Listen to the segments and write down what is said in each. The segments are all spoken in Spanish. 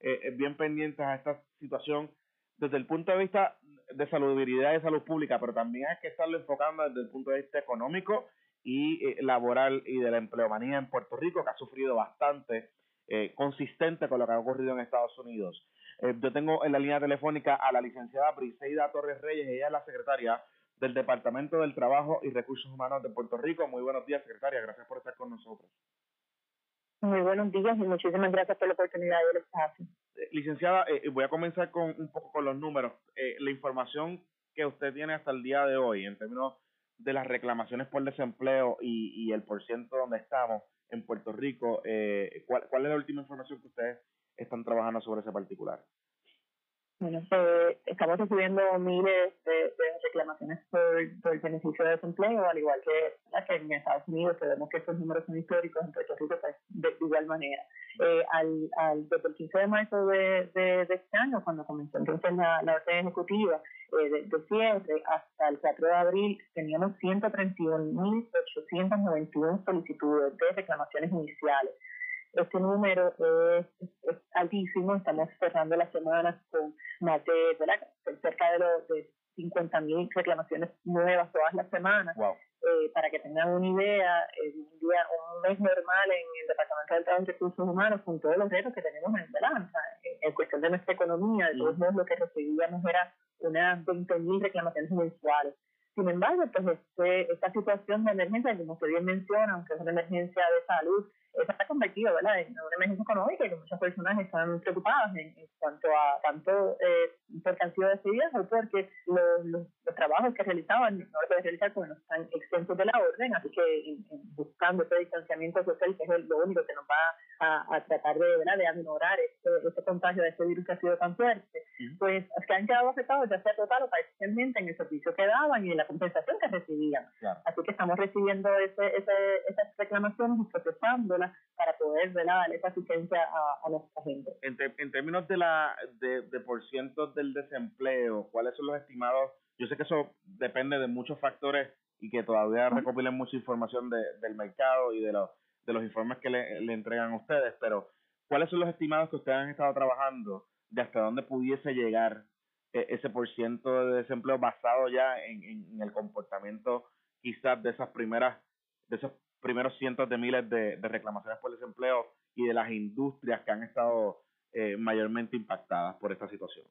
eh, bien pendientes a esta situación desde el punto de vista de salubridad y salud pública, pero también hay que estarlo enfocando desde el punto de vista económico y eh, laboral y de la empleomanía en Puerto Rico, que ha sufrido bastante, eh, consistente con lo que ha ocurrido en Estados Unidos. Eh, yo tengo en la línea telefónica a la licenciada Briseida Torres Reyes, ella es la secretaria del Departamento del Trabajo y Recursos Humanos de Puerto Rico. Muy buenos días, secretaria, gracias por estar con nosotros. Muy buenos días y muchísimas gracias por la oportunidad del espacio. Eh, licenciada, eh, voy a comenzar con un poco con los números. Eh, la información que usted tiene hasta el día de hoy en términos de las reclamaciones por desempleo y, y el porciento donde estamos en Puerto Rico, ¿cuál, ¿cuál es la última información que ustedes están trabajando sobre ese particular? Bueno, pues estamos recibiendo miles de, reclamaciones por, el beneficio de desempleo, al igual que, que en Estados Unidos, que vemos que estos números son históricos, en Puerto Rico pues, de, igual manera. Eh, al, al, desde el 15 de marzo de, de, este año, cuando comenzó entonces la, la orden ejecutiva eh, de, de cierre, hasta el 4 de abril, teníamos 131.891 solicitudes de reclamaciones iniciales. Este número es, altísimo, estamos cerrando las semanas con más de, cerca de los de 50.000 reclamaciones nuevas todas las semanas. Eh, para que tengan una idea, un, día, un mes normal en el Departamento de Trabajo y Recursos Humanos, con todos los retos que tenemos en balanza, en, cuestión de nuestra economía, de todos modos lo que recibíamos era unas 20.000 reclamaciones mensuales. Sin embargo, pues este, esta situación de emergencia, como usted bien menciona, aunque es una emergencia de salud, se ha convertido ¿verdad? en una emergencia económica y que muchas personas están preocupadas en, cuanto a tanto eh, porque han sido decididas o porque los, los, trabajos que realizaban no los pueden realizar porque no están exentos de la orden, así que buscando ese distanciamiento social, que es lo único que nos va a, tratar de, ¿verdad? de aminorar este, este, contagio de este virus que ha sido tan fuerte, pues que han quedado afectados ya sea total o parcialmente en el servicio que daban y en la compensación que recibían. Así que estamos recibiendo ese, ese, esas reclamaciones y procesándolas para poder dar esa asistencia a, a nuestra gente. En, en términos de la de, de por ciento del desempleo, ¿cuáles son los estimados? Yo sé que eso depende de muchos factores y que todavía recopilen mucha información de, del mercado y de los de los informes que le, entregan a ustedes, pero ¿cuáles son los estimados que ustedes han estado trabajando de hasta dónde pudiese llegar eh, ese por ciento de desempleo basado ya en, el comportamiento quizás de esas primeras, de esos primeros cientos de miles de, de reclamaciones por desempleo y de las industrias que han estado eh, mayormente impactadas por esta situación?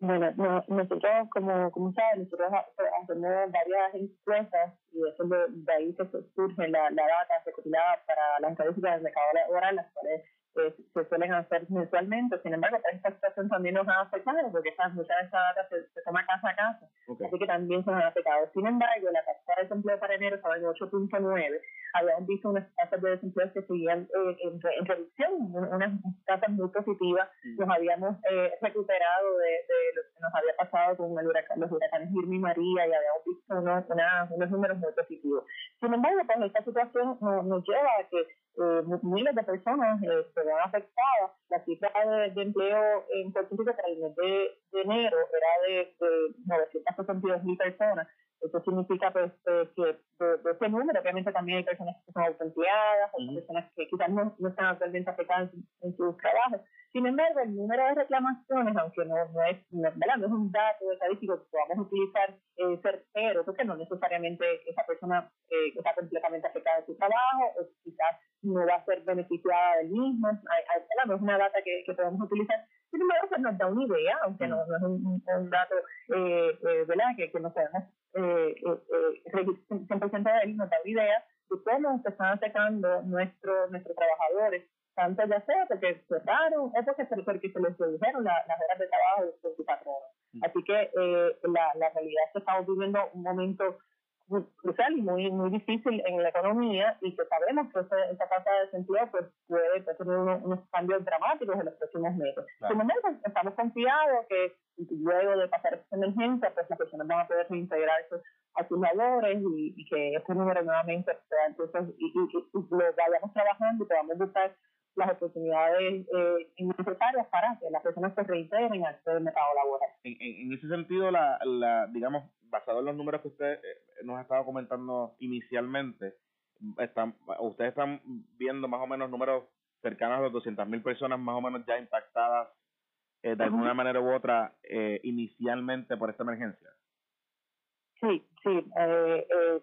Bueno, nosotros, como, como saben, nosotros hacemos varias encuestas y eso de, de ahí que surge la, la data recopilada para las estadísticas del mercado laboral, las cuales eh, se suelen hacer mensualmente. Sin embargo, esta situación también nos ha afectado porque esa, mucha de esa data se, se, toma casa a casa, así que también se nos ha afectado. Sin embargo, la tasa de desempleo para enero estaba en 8.9 habíamos visto unas tasas de desempleo que seguían eh, en, en, reducción, unas tasas muy positivas. Nos habíamos eh, recuperado de, de, lo que nos había pasado con el huracán, los huracanes Irma y María y habíamos visto unos, unos números muy positivos. Sin embargo, pues esta situación nos, nos lleva a que eh, miles de personas eh, se vean afectadas. La cifra de, de, empleo en Puerto Rico para el mes de, de enero era de, de 962 mil personas eso significa pues, eh, que de, ese número, obviamente también hay personas que son autoempleadas, hay personas que quizás no, no están actualmente afectadas en, sus trabajos. Sin embargo, el número de reclamaciones, aunque no, no, es, no, es un dato estadístico que podamos utilizar eh, certero, porque no necesariamente esa persona eh, está completamente afectada en su trabajo, o quizás no va a ser beneficiada del mismo, hay, hay, no es una data que, que podemos utilizar, sin embargo, pues nos da una idea, aunque no, no es un, un dato eh, eh, ¿verdad? Que, que no podemos eh, 100% de él, nos da una idea de cómo se están afectando nuestros nuestros trabajadores, tanto ya sea porque cerraron o porque, porque se les redujeron la, las horas de trabajo de su patrono. Así que eh, la, la realidad es que estamos viviendo un momento crucial y muy muy difícil en la economía y que sabemos que esa tasa de desempleo pues, puede, tener unos, cambios dramáticos en los próximos meses. Claro. momento estamos confiados que luego de pasar esta emergencia pues las personas van a poder reintegrarse a sus labores y, y que este número nuevamente sea entonces y, y, y, lo vayamos trabajando y podamos buscar las oportunidades eh, necesarias para que las personas se reintegren al mercado laboral. En, en, ese sentido, la, la digamos, basado en los números que usted eh, nos ha estado comentando inicialmente, están, ustedes están viendo más o menos números cercanas a las 200.000 personas más o menos ya impactadas eh, de alguna manera u otra eh, inicialmente por esta emergencia. Sí, sí, eh, eh,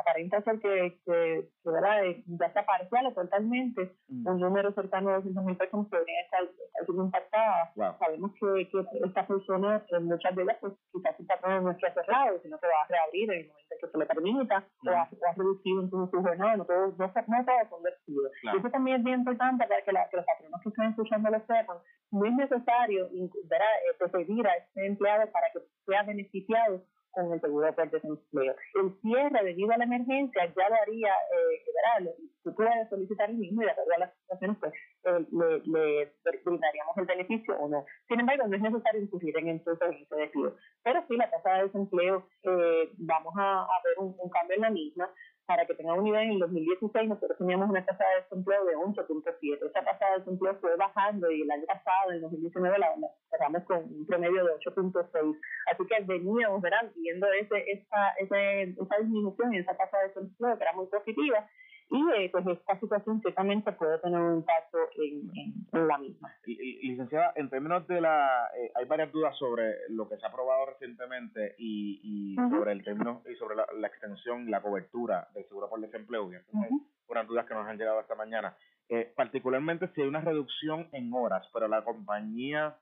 aparenta ser que, que, que ¿verdad? Eh, ya sea parcial o totalmente mm. un número cercano a 200.000 personas que podrían estar, siendo impactadas. Sabemos que, que esta persona, en muchas de ellas, pues quizás su patrón no está cerrado, sino que va a reabrir en el momento que se le permita, o, ha, o, ha, reducido incluso su jornada, no todo, no, no todo son. Y eso también es bien importante para que, la, que los patronos que están escuchando lo sepan. No es necesario ¿verdad? Eh, a este empleado para que sea beneficiado con el seguro por desempleo. El cierre debido a la emergencia ya lo haría, eh, ¿verdad? Tú puedes solicitar el mismo y de acuerdo a las situaciones, pues eh, le, le brindaríamos el beneficio o no. Sin embargo, no es necesario incurrir en el servicio de despido. Pero sí, la tasa de desempleo, eh, vamos a, ver un cambio en la misma para que tengan una idea, en el 2016 nosotros teníamos una tasa de desempleo de 11.7. Esa tasa de desempleo fue bajando y el año pasado, en el 2019, la cerramos con un promedio de 8.6. Así que veníamos viendo ese, esa, ese, esa disminución en esa tasa de desempleo que era muy positiva y eh, pues esta situación ciertamente puede tener un impacto en, la misma. licenciada, en términos de la, eh, hay varias dudas sobre lo que se ha aprobado recientemente y, y sobre el término y sobre la, extensión y la cobertura del seguro por desempleo. Entonces, unas dudas que nos han llegado esta mañana. Eh, particularmente si hay una reducción en horas, pero la compañía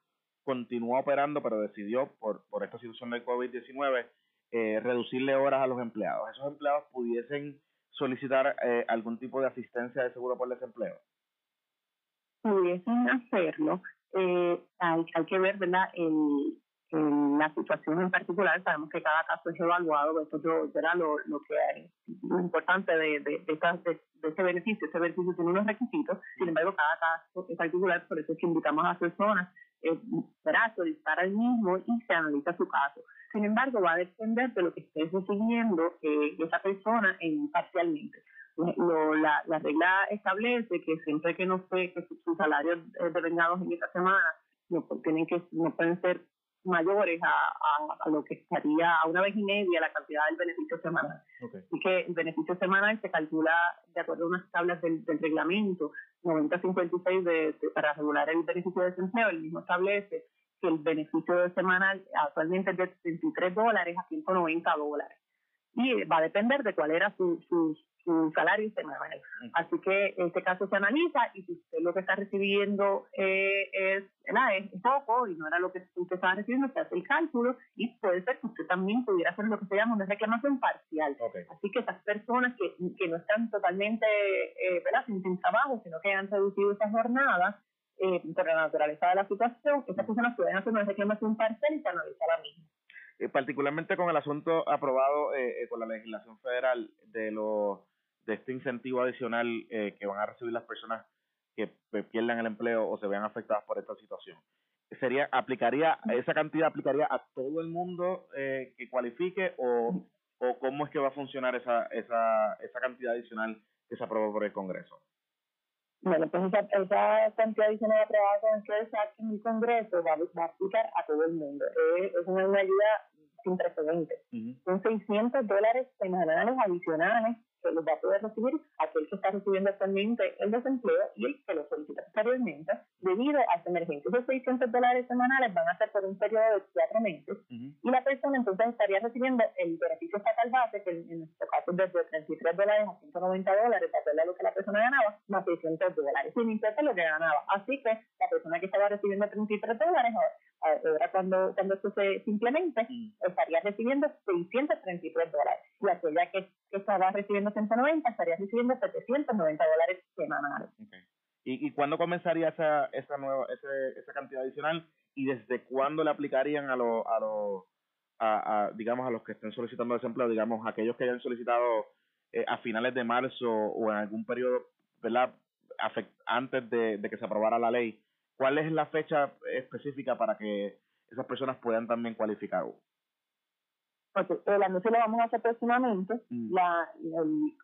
continúa operando, pero decidió por, por esta situación del COVID-19 eh, reducirle horas a los empleados. Esos empleados pudiesen solicitar eh, algún tipo de asistencia de seguro por desempleo? Pudiesen hacerlo. Eh, hay, hay que ver, ¿verdad? En, en la situación en particular, sabemos que cada caso es evaluado, esto será lo, lo que hay, lo importante de, de, este beneficio. Este beneficio tiene unos requisitos, sin embargo, cada caso es particular, por eso es que invitamos a personas eh, a solicitar al mismo y se analiza su caso. Sin embargo, va a depender de lo que esté recibiendo eh, esa persona en, parcialmente. Lo, la, la, regla establece que siempre que no sé que sus salarios eh, devengados en esta semana no, tienen que, no pueden ser mayores a, a, lo que estaría a una vez y media la cantidad del beneficio semanal. Así que el beneficio semanal se calcula de acuerdo a unas tablas del, del reglamento 9056 de, de, para regular el beneficio de desempleo. El mismo establece que el beneficio semanal actualmente es de 33 dólares a 190 dólares. Y va a depender de cuál era su, su, su salario semanal. Así que este caso se analiza y si usted lo que está recibiendo eh, es, es poco y no era lo que usted estaba recibiendo, se hace el cálculo y puede ser que usted también pudiera hacer lo que se llama una reclamación parcial. Así que esas personas que, que no están totalmente eh, Sin, sin trabajo, sino que han reducido esas jornadas, eh, por la naturaleza de la situación, esas personas pueden hacer una reclamación parcial y se analiza la misma. Eh, particularmente con el asunto aprobado eh, eh, con la legislación federal de los de este incentivo adicional eh, que van a recibir las personas que pierdan el empleo o se vean afectadas por esta situación. Sería aplicaría esa cantidad aplicaría a todo el mundo eh, que cualifique o, o cómo es que va a funcionar esa esa esa cantidad adicional que se aprobó por el Congreso. Bueno, pues esa, esa cantidad adicional aprobada con el en el Congreso va, va, a aplicar a todo el mundo. Es, es una, ayuda sin precedentes. Son 600 dólares semanales adicionales que los va a poder recibir aquel que está recibiendo actualmente el desempleo y el que lo solicita posteriormente debido a esta emergencia. Esos 600 dólares semanales van a ser por un periodo de cuatro meses y la persona entonces estaría recibiendo el beneficio estatal base, que en nuestro caso es desde 33 dólares a 190 dólares, de acuerdo a lo que la persona ganaba, más 600 dólares, sin importar lo que ganaba. Así que la persona que estaba recibiendo 33 dólares, ahora cuando, cuando esto se implemente, estaría recibiendo 633 dólares. Y aquella que, recibiendo 190 estaría recibiendo 790 dólares. ¿Y, ¿Y cuándo comenzaría esa, esa, nueva, ese, esa cantidad adicional y desde cuándo le aplicarían a los, a los a, a, digamos, a los que estén solicitando desempleo, digamos, aquellos que hayan solicitado eh, a finales de marzo o en algún periodo, ¿verdad? antes de, de que se aprobara la ley, ¿cuál es la fecha específica para que esas personas puedan también cualificar? El anuncio lo vamos a hacer próximamente. Mm. La,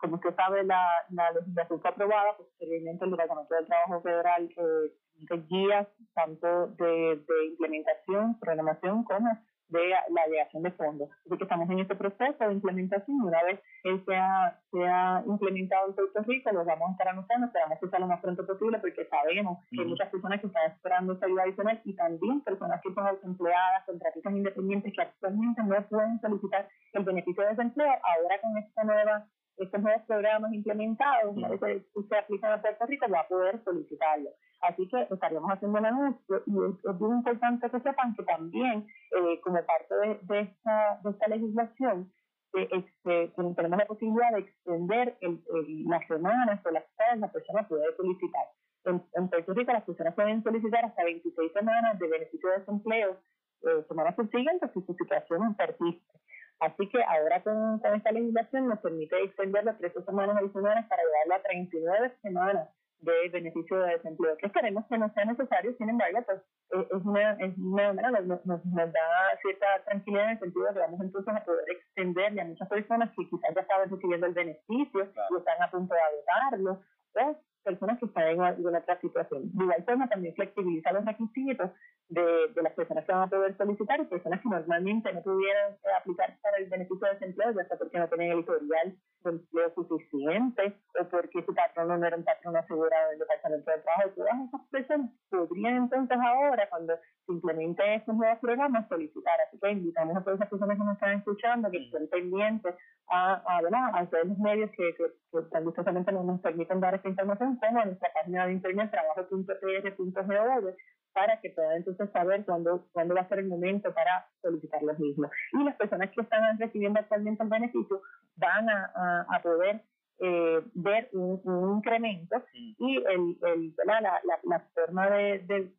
como usted sabe, la, la legislación fue aprobada, posteriormente el Departamento del Trabajo Federal eh, de guías tanto de, de implementación, programación como de la llegación de fondos. Así que estamos en este proceso de implementación. Una vez él sea, sea implementado en Puerto Rico, lo vamos a estar anunciando, esperamos que sea lo más pronto posible porque sabemos que hay muchas personas que están esperando esa ayuda adicional y también personas que son autoempleadas, contratistas independientes que actualmente no pueden solicitar el beneficio de desempleo. Ahora con esta nueva estos nuevos programas implementados, una vez que se aplican a Puerto Rico, va a poder solicitarlo. Así que estaríamos haciendo un anuncio y es, muy importante que sepan que también, eh, como parte de, de, esta, de esta legislación, eh, este, tenemos la posibilidad de extender el, las semanas o las que la persona puede solicitar. En, en, Puerto Rico las personas pueden solicitar hasta 26 semanas de beneficio de desempleo eh, semanas subsiguientes si su situación persiste. Así que ahora con, con esta legislación nos permite extender las 13 semanas adicionales para llevarlo a 39 semanas de beneficio de desempleo, que esperemos que no sea necesario, sin embargo, pues eh, es una, es una nos, nos, da cierta tranquilidad en el sentido de que vamos entonces a poder extenderle a muchas personas que quizás ya estaban recibiendo el beneficio y están a punto de agotarlo, o personas que están en alguna otra situación. De igual forma, también flexibiliza los requisitos de, de las personas que van a poder solicitar y personas que normalmente no pudieran eh, aplicar para el beneficio de desempleo, ya sea porque no tienen el historial de empleo suficiente o porque su patrón no era un patrón asegurado del Departamento de Trabajo. Todas esas personas podrían entonces ahora, cuando se implementen estos nuevos programas, solicitar. Así que invitamos a todas esas personas que nos están escuchando que estén pendientes a, a, a todos los medios que, que, tan gustosamente nos permiten dar esta información, como a nuestra página de internet trabajo.pr.gov para que puedan entonces saber cuándo, cuándo va a ser el momento para solicitar los mismos. Y las personas que están recibiendo actualmente el beneficio van a, a, poder eh, ver un, incremento y el, el, la, la, forma de, de,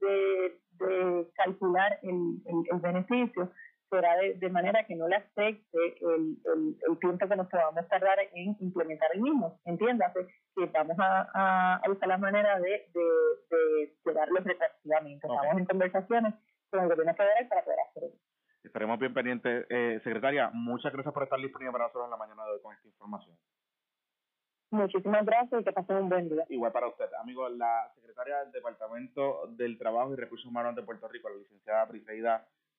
de, calcular el, el, beneficio será de, de, manera que no le afecte el, el, el, tiempo que nos podamos tardar en implementar el mismo. Entiéndase que vamos a, a, buscar la manera de, de, de, retroactivamente. Estamos en conversaciones con el gobierno federal para poder hacer eso. Estaremos bien pendientes. Eh, secretaria, muchas gracias por estar disponible para nosotros en la mañana de hoy con esta información. Muchísimas gracias y que pasen un buen día. Igual para usted, amigo. La secretaria del Departamento del Trabajo y Recursos Humanos de Puerto Rico, la licenciada Briseida